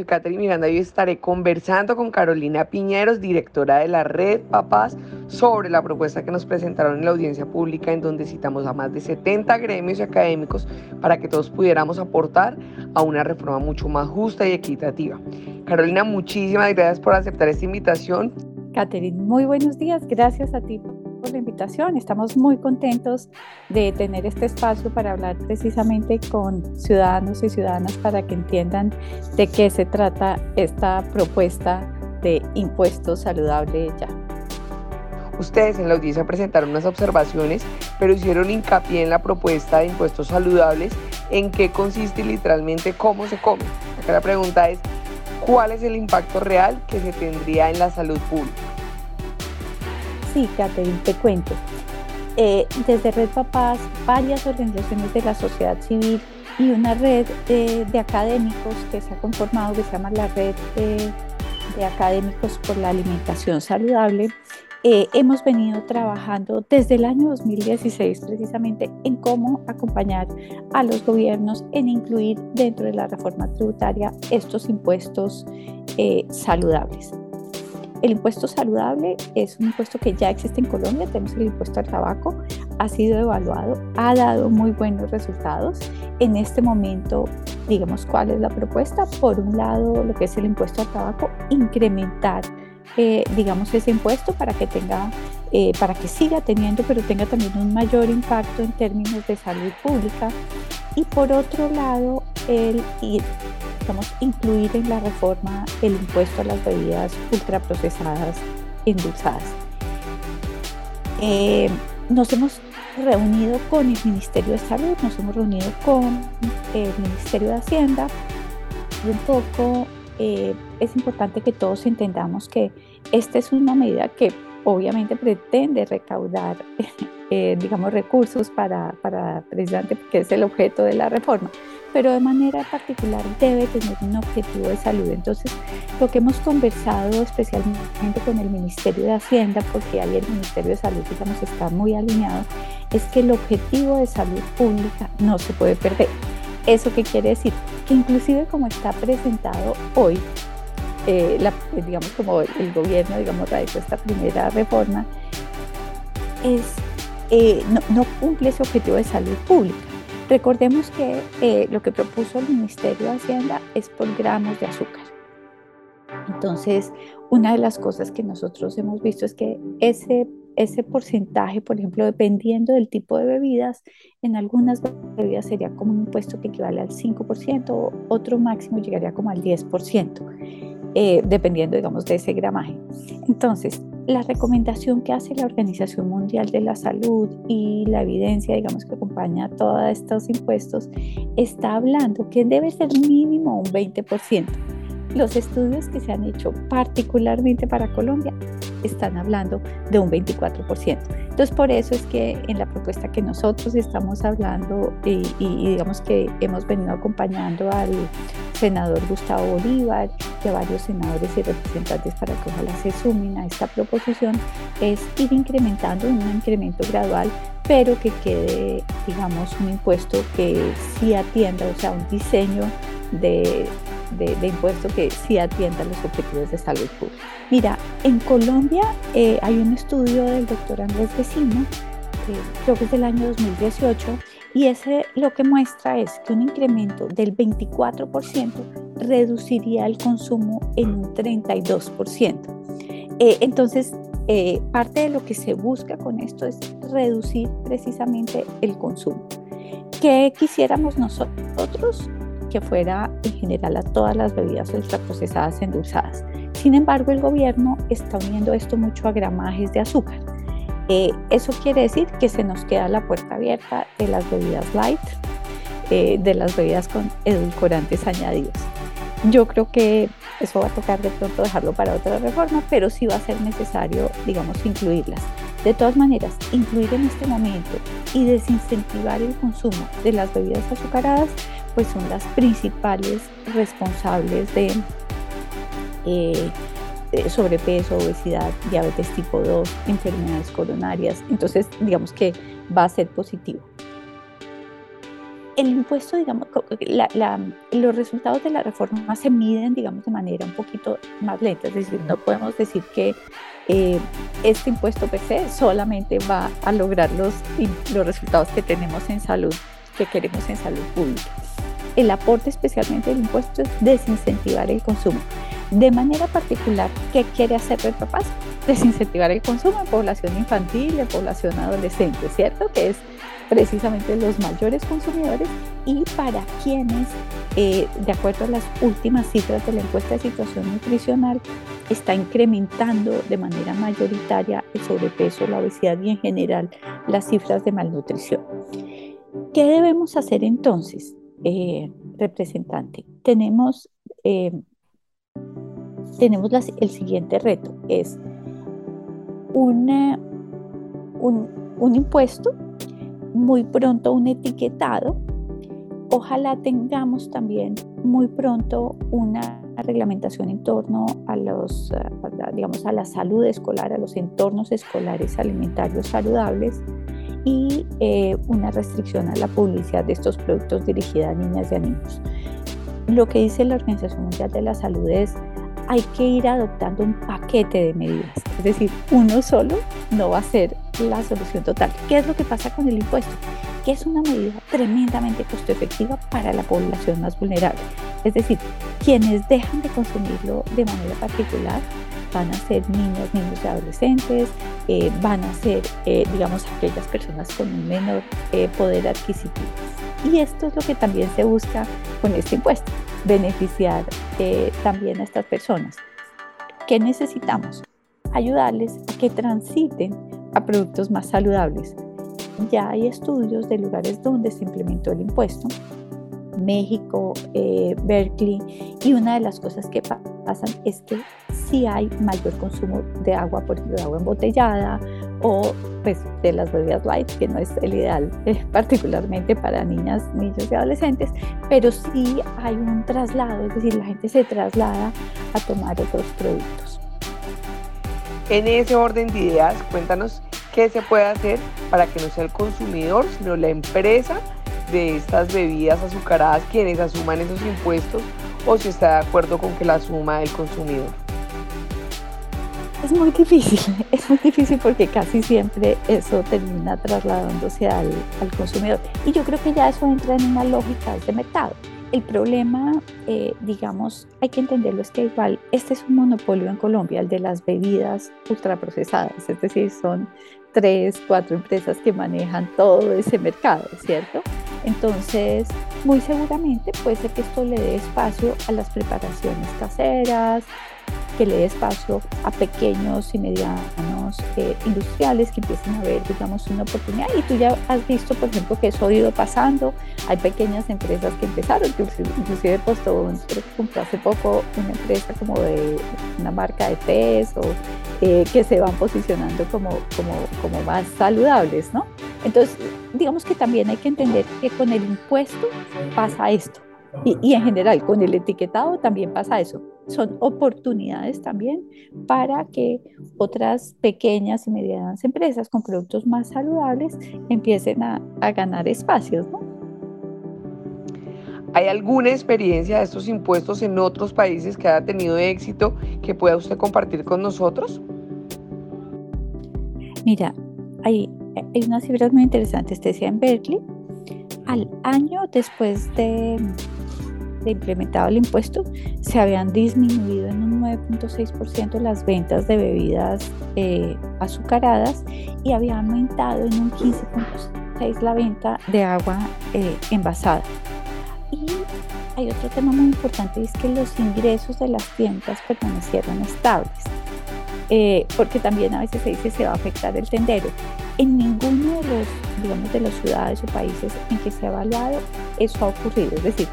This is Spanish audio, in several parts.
Soy Catherine Miranda y hoy estaré conversando con Carolina Piñeros, directora de la Red Papás, sobre la propuesta que nos presentaron en la audiencia pública en donde citamos a más de 70 gremios y académicos para que todos pudiéramos aportar a una reforma mucho más justa y equitativa. Carolina, muchísimas gracias por aceptar esta invitación. Catherine, muy buenos días. Gracias a ti por la invitación. Estamos muy contentos de tener este espacio para hablar precisamente con ciudadanos y ciudadanas para que entiendan de qué se trata esta propuesta de impuesto saludable ya. Ustedes en la audiencia presentaron unas observaciones, pero hicieron hincapié en la propuesta de impuestos saludables, en qué consiste y literalmente cómo se come. Acá la pregunta es, ¿cuál es el impacto real que se tendría en la salud pública? Sí, Catherine, te cuento. Eh, desde Red Papás, varias organizaciones de la sociedad civil y una red de académicos que se ha conformado, que se llama la Red de Académicos por la Alimentación Saludable, eh, hemos venido trabajando desde el año 2016 precisamente en cómo acompañar a los gobiernos en incluir dentro de la reforma tributaria estos impuestos eh, saludables. El impuesto saludable es un impuesto que ya existe en Colombia, tenemos el impuesto al tabaco, ha sido evaluado, ha dado muy buenos resultados. En este momento, digamos, ¿cuál es la propuesta? Por un lado, lo que es el impuesto al tabaco, incrementar, eh, digamos, ese impuesto para que tenga, eh, para que siga teniendo, pero tenga también un mayor impacto en términos de salud pública. Y por otro lado, el, incluir en la reforma el impuesto a las bebidas ultraprocesadas endulzadas. Eh, nos hemos reunido con el Ministerio de Salud, nos hemos reunido con el Ministerio de Hacienda y un poco eh, es importante que todos entendamos que esta es una medida que obviamente pretende recaudar eh, digamos, recursos para, para precisamente porque es el objeto de la reforma, pero de manera particular debe tener un objetivo de salud. Entonces, lo que hemos conversado especialmente con el Ministerio de Hacienda, porque ahí el Ministerio de Salud, digamos, está muy alineado, es que el objetivo de salud pública no se puede perder. ¿Eso qué quiere decir? Que inclusive como está presentado hoy, eh, digamos como el gobierno, digamos, radicó esta primera reforma, es eh, no, cumple ese objetivo de salud pública. Recordemos que eh, lo que propuso el Ministerio de Hacienda es por gramos de azúcar. Entonces, una de las cosas que nosotros hemos visto es que ese, ese porcentaje, por ejemplo, dependiendo del tipo de bebidas, en algunas bebidas sería como un impuesto que equivale al 5%, otro máximo llegaría como al 10%. Eh, dependiendo, digamos, de ese gramaje. Entonces, la recomendación que hace la Organización Mundial de la Salud y la evidencia, digamos, que acompaña a todos estos impuestos, está hablando que debe ser mínimo un 20%. Los estudios que se han hecho particularmente para Colombia están hablando de un 24%. Entonces, por eso es que en la propuesta que nosotros estamos hablando y, digamos que hemos venido acompañando al senador Gustavo Bolívar y a varios senadores y representantes para que ojalá se sumen a esta proposición, es ir incrementando un incremento gradual, pero que quede, digamos, un impuesto que sí atienda, o sea, un diseño de de, impuesto que sí atienda los objetivos de salud pública. Mira, en Colombia eh, hay un estudio del doctor Andrés Vecino, creo que es del año 2018, y ese lo que muestra es que un incremento del 24% reduciría el consumo en un 32%. Eh, entonces, eh, parte de lo que se busca con esto es reducir precisamente el consumo. ¿Qué quisiéramos nosotros? Que fuera en general a todas las bebidas ultraprocesadas endulzadas. Sin embargo, el gobierno está uniendo esto mucho a gramajes de azúcar. Eh, eso quiere decir que se nos queda la puerta abierta de las bebidas light, eh, de las bebidas con edulcorantes añadidos. Yo creo que eso va a tocar de pronto dejarlo para otra reforma, pero sí va a ser necesario, digamos, incluirlas. De todas maneras, incluir en este momento y desincentivar el consumo de las bebidas azucaradas pues son las principales responsables de, eh, sobrepeso, obesidad, diabetes tipo 2, enfermedades coronarias. Entonces, digamos que va a ser positivo. el impuesto, digamos, los resultados de la reforma se miden, digamos, de manera un poquito más lenta. Es decir, no podemos decir que eh, este impuesto per se solamente va a lograr los, los resultados que tenemos en salud, que queremos en salud pública. El aporte especialmente del impuesto es desincentivar el consumo. De manera particular, ¿qué quiere hacer Red Papás? Desincentivar el consumo en población infantil, en población adolescente, ¿cierto? Que es precisamente los mayores consumidores y para quienes, eh, de acuerdo a las últimas cifras de la encuesta de situación nutricional, está incrementando de manera mayoritaria el sobrepeso, la obesidad y en general las cifras de malnutrición. ¿Qué debemos hacer entonces, eh, representante? Tenemos, eh, tenemos el siguiente reto, es un, un impuesto muy pronto un etiquetado. Ojalá tengamos también muy pronto una reglamentación en torno a los, digamos, a la salud escolar, a los entornos escolares alimentarios saludables y eh, una restricción a la publicidad de estos productos dirigida a niñas y a niños. Lo que dice la Organización Mundial de la Salud es hay que ir adoptando un paquete de medidas. Es decir, uno solo no va a ser la solución total. ¿Qué es lo que pasa con el impuesto? Que es una medida tremendamente costo efectiva para la población más vulnerable. Es decir, quienes dejan de consumirlo de manera particular van a ser niños, niños y adolescentes, eh, van a ser, eh, digamos, aquellas personas con un menor eh, poder adquisitivo. Y esto es lo que también se busca con este impuesto, beneficiar también a estas personas. ¿Qué necesitamos? Ayudarles a que transiten a productos más saludables. Ya hay estudios de lugares donde se implementó el impuesto, México, eh, Berkeley, y una de las cosas que pasan es que si hay mayor consumo de agua, por ejemplo, de agua embotellada o pues, de las bebidas light, que no es el ideal eh, particularmente para niñas, niños y adolescentes, pero sí hay un traslado, es decir, la gente se traslada a tomar otros productos. En ese orden de ideas, cuéntanos qué se puede hacer para que no sea el consumidor, sino la empresa de estas bebidas azucaradas quienes asuman esos impuestos o si está de acuerdo con que la asuma el consumidor. Es muy difícil, es muy difícil porque casi siempre eso termina trasladándose al, al consumidor. Y yo creo que ya eso entra en una lógica de mercado. El problema, eh, digamos, hay que entenderlo, es que igual este es un monopolio en Colombia, el de las bebidas ultraprocesadas, es decir, son tres, cuatro empresas que manejan todo ese mercado, ¿cierto? Entonces, muy seguramente puede ser que esto le dé espacio a las preparaciones caseras, que le dé espacio a pequeños y medianos eh, industriales que empiecen a ver, digamos, una oportunidad. Y tú ya has visto, por ejemplo, que eso ha ido pasando. Hay pequeñas empresas que empezaron, inclusive, inclusive creo que compró hace poco una empresa como de una marca de tés o eh, que se van posicionando como, como, como más saludables, ¿no? Entonces, digamos que también hay que entender que con el impuesto pasa esto. Y, y, en general, con el etiquetado también pasa eso son oportunidades también para que otras pequeñas y medianas empresas con productos más saludables empiecen a, ganar espacios. ¿Hay alguna experiencia de estos impuestos en otros países que haya tenido éxito que pueda usted compartir con nosotros? Mira, hay, hay unas cifras muy interesantes. Te decía en Berkeley, al año después de de implementado el impuesto, se habían disminuido en un 9.6% las ventas de bebidas eh, azucaradas y había aumentado en un 15.6% la venta de agua eh, envasada. Y hay otro tema muy importante, es que los ingresos de las tiendas permanecieron estables. Eh, porque también a veces se dice se va a afectar el tendero. En ninguno de los, digamos, de las ciudades o países en que se ha evaluado eso ha ocurrido. Es decir,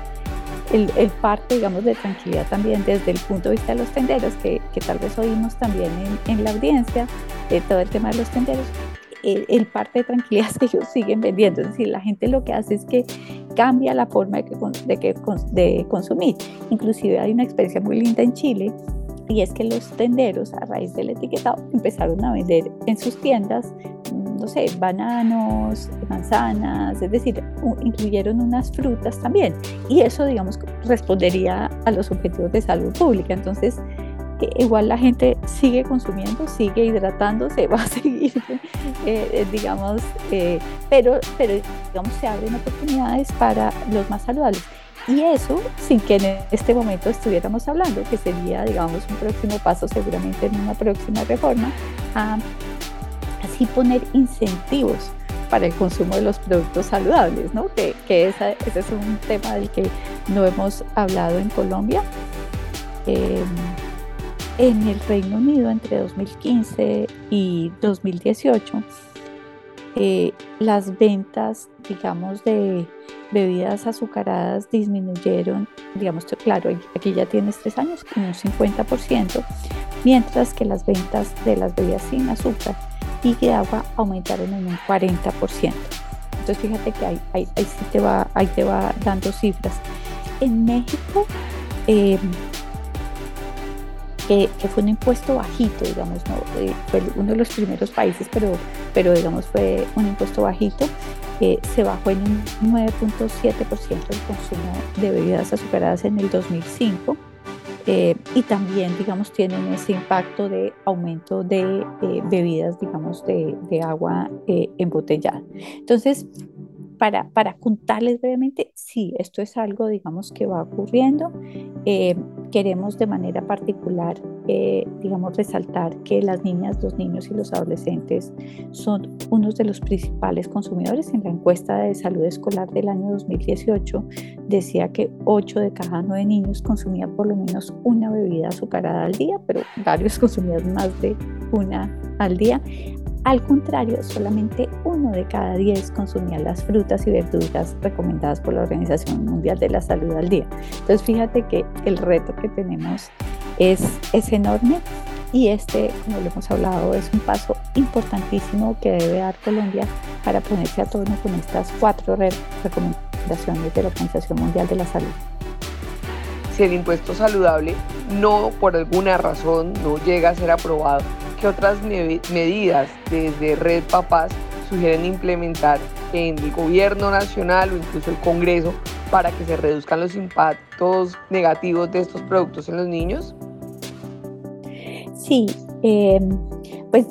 el, parte, digamos, de tranquilidad también desde el punto de vista de los tenderos, que, que tal vez oímos también en, en, la audiencia, de todo el tema de los tenderos, el, parte de tranquilidad que ellos siguen vendiendo, es decir, la gente lo que hace es que cambia la forma de, que, de, que, de consumir. Inclusive hay una experiencia muy linda en Chile, y es que los tenderos a raíz del etiquetado empezaron a vender en sus tiendas no sé, bananos, manzanas, es decir, incluyeron unas frutas también. Y eso, digamos, respondería a los objetivos de salud pública. Entonces, igual la gente sigue consumiendo, sigue hidratándose, va a seguir, eh, eh, digamos, eh, pero, pero digamos se abren oportunidades para los más saludables. Y eso sin que en este momento estuviéramos hablando, que sería, digamos, un próximo paso seguramente en una próxima reforma, a así poner incentivos para el consumo de los productos saludables, ¿no? que, que ese es un tema del que no hemos hablado en Colombia. Eh, en el Reino Unido entre 2015 y 2018, eh, las ventas, digamos, de bebidas azucaradas disminuyeron, digamos, claro, aquí ya tienes tres años, en un 50%, mientras que las ventas de las bebidas sin azúcar y de agua aumentaron en un 40%. Entonces fíjate que ahí, ahí, sí te va, ahí te va dando cifras. En México, eh, que, fue un impuesto bajito, digamos, ¿no? Eh, fue uno de los primeros países, pero, pero digamos fue un impuesto bajito, eh, se bajó en un 9.7% el consumo de bebidas azucaradas en el 2005 eh, y también, digamos, tienen ese impacto de aumento de bebidas, digamos, de, de agua embotellada. Entonces, para, contarles brevemente, sí, esto es algo, digamos, que va ocurriendo. Eh, queremos de manera particular, eh, digamos, resaltar que las niñas, los niños y los adolescentes son unos de los principales consumidores. En la encuesta de salud escolar del año 2018 decía que 8 de cada 9 niños consumían por lo menos una bebida azucarada al día, pero varios consumían más de una al día. Al contrario, solamente uno de cada diez consumía las frutas y verduras recomendadas por la Organización Mundial de la Salud al día. Entonces, fíjate que el reto que tenemos es, es enorme y este, como lo hemos hablado, es un paso importantísimo que debe dar Colombia para ponerse a tono con estas cuatro recomendaciones de la Organización Mundial de la Salud. Si el impuesto saludable no, por alguna razón, no llega a ser aprobado, ¿Qué otras medidas desde Red Papás sugieren implementar en el gobierno nacional o incluso el Congreso para que se reduzcan los impactos negativos de estos productos en los niños? Sí, em, pues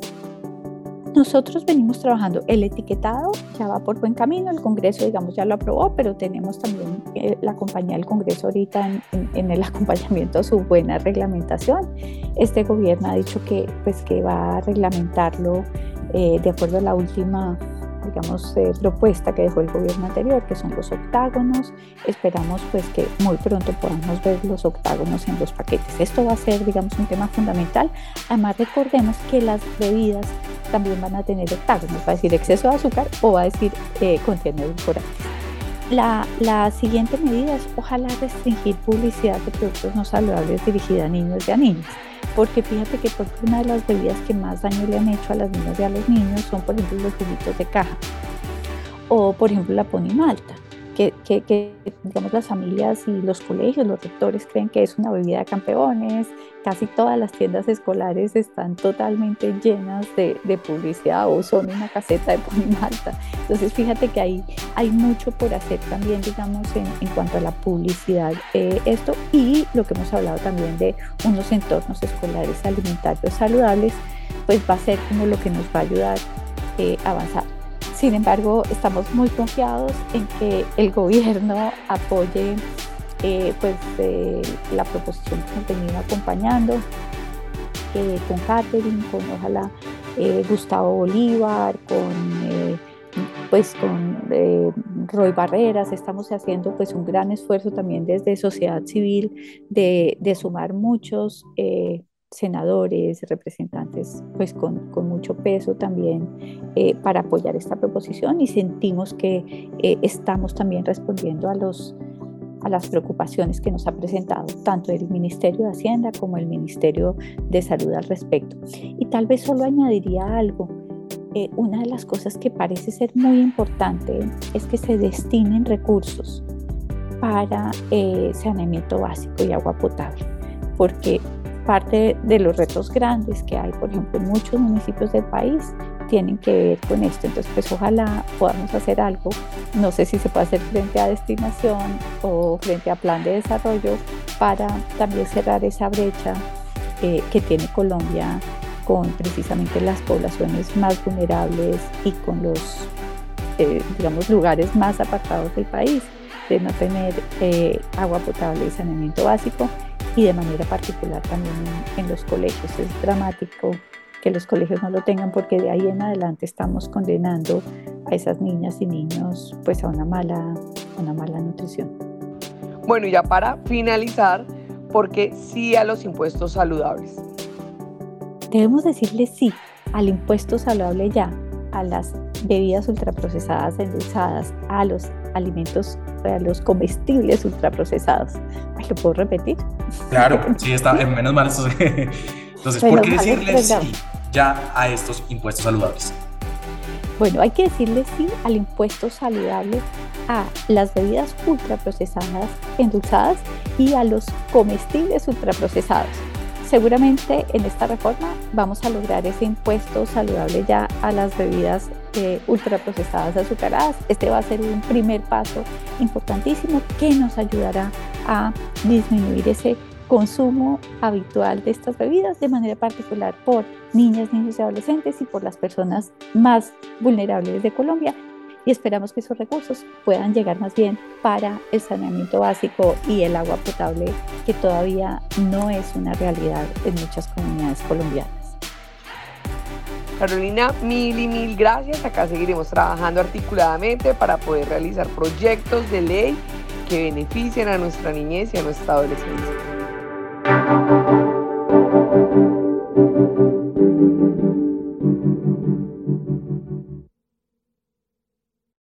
nosotros venimos trabajando el etiquetado, ya va por buen camino, el Congreso, digamos, ya lo aprobó, pero tenemos también eh, la compañía del Congreso ahorita en, el acompañamiento a su buena reglamentación. Este gobierno ha dicho que, pues, que va a reglamentarlo eh, de acuerdo a la última digamos, eh, propuesta que dejó el gobierno anterior, que son los octágonos. Esperamos pues que muy pronto podamos ver los octágonos en los paquetes. Esto va a ser, digamos, un tema fundamental. Además, recordemos que las bebidas también van a tener octágonos, va a decir exceso de azúcar o va a decir eh, contiene edulcorantes. La, la, siguiente medida es ojalá restringir publicidad de productos no saludables dirigida a niños y a niñas porque fíjate que una de las bebidas que más daño le han hecho a las niñas y a los niños son, por ejemplo, los juguitos de caja. O, por ejemplo, la pony malta que, digamos las familias y los colegios, los rectores creen que es una bebida de campeones, casi todas las tiendas escolares están totalmente llenas de, publicidad o son una caseta de pony malta. Entonces fíjate que hay, hay mucho por hacer también, digamos, en, en cuanto a la publicidad, eh, esto y lo que hemos hablado también de unos entornos escolares alimentarios saludables, pues va a ser como lo que nos va a ayudar eh, a avanzar. Sin embargo, estamos muy confiados en que el gobierno apoye eh, pues, eh, la proposición que hemos venido acompañando eh, con Catherine, con ojalá Gustavo Bolívar, con pues con Roy Barreras, estamos haciendo pues un gran esfuerzo también desde sociedad civil de, sumar muchos senadores, representantes pues con, mucho peso también para apoyar esta proposición. Y sentimos que estamos también respondiendo a, los, a las preocupaciones que nos ha presentado tanto el Ministerio de Hacienda como el Ministerio de Salud al respecto. Y tal vez solo añadiría algo. Eh, una de las cosas que parece ser muy importante es que se destinen recursos para saneamiento básico y agua potable, porque parte de los retos grandes que hay, por ejemplo, en muchos municipios del país tienen que ver con esto. Entonces, pues ojalá podamos hacer algo. No sé si se puede hacer frente a destinación o frente a plan de desarrollo para también cerrar esa brecha eh, que tiene Colombia con precisamente las poblaciones más vulnerables y con los, eh, digamos, lugares más apartados del país, de no tener eh, agua potable y saneamiento básico y de manera particular también en los colegios. Es dramático que los colegios no lo tengan porque de ahí en adelante estamos condenando a esas niñas y niños pues a una mala, una mala nutrición. Bueno, y ya para finalizar, porque sí a los impuestos saludables? Debemos decirle sí al impuesto saludable ya, a las bebidas ultraprocesadas endulzadas, a los alimentos, a los comestibles ultraprocesados. ¿Lo puedo repetir? Claro, sí, está, menos mal. Entonces, ¿por qué decirle sí ya a estos impuestos saludables? Bueno, hay que decirle sí al impuesto saludable a las bebidas ultraprocesadas endulzadas y a los comestibles ultraprocesados. Seguramente en esta reforma vamos a lograr ese impuesto saludable ya a las bebidas eh, ultraprocesadas azucaradas. Este va a ser un primer paso importantísimo que nos ayudará a disminuir ese consumo habitual de estas bebidas, de manera particular por niñas, niños y adolescentes y por las personas más vulnerables de Colombia. Y esperamos que esos recursos puedan llegar más bien para el saneamiento básico y el agua potable, que todavía no es una realidad en muchas comunidades colombianas. Carolina, mil y mil gracias. Acá seguiremos trabajando articuladamente para poder realizar proyectos de ley que beneficien a nuestra niñez y a nuestra adolescencia.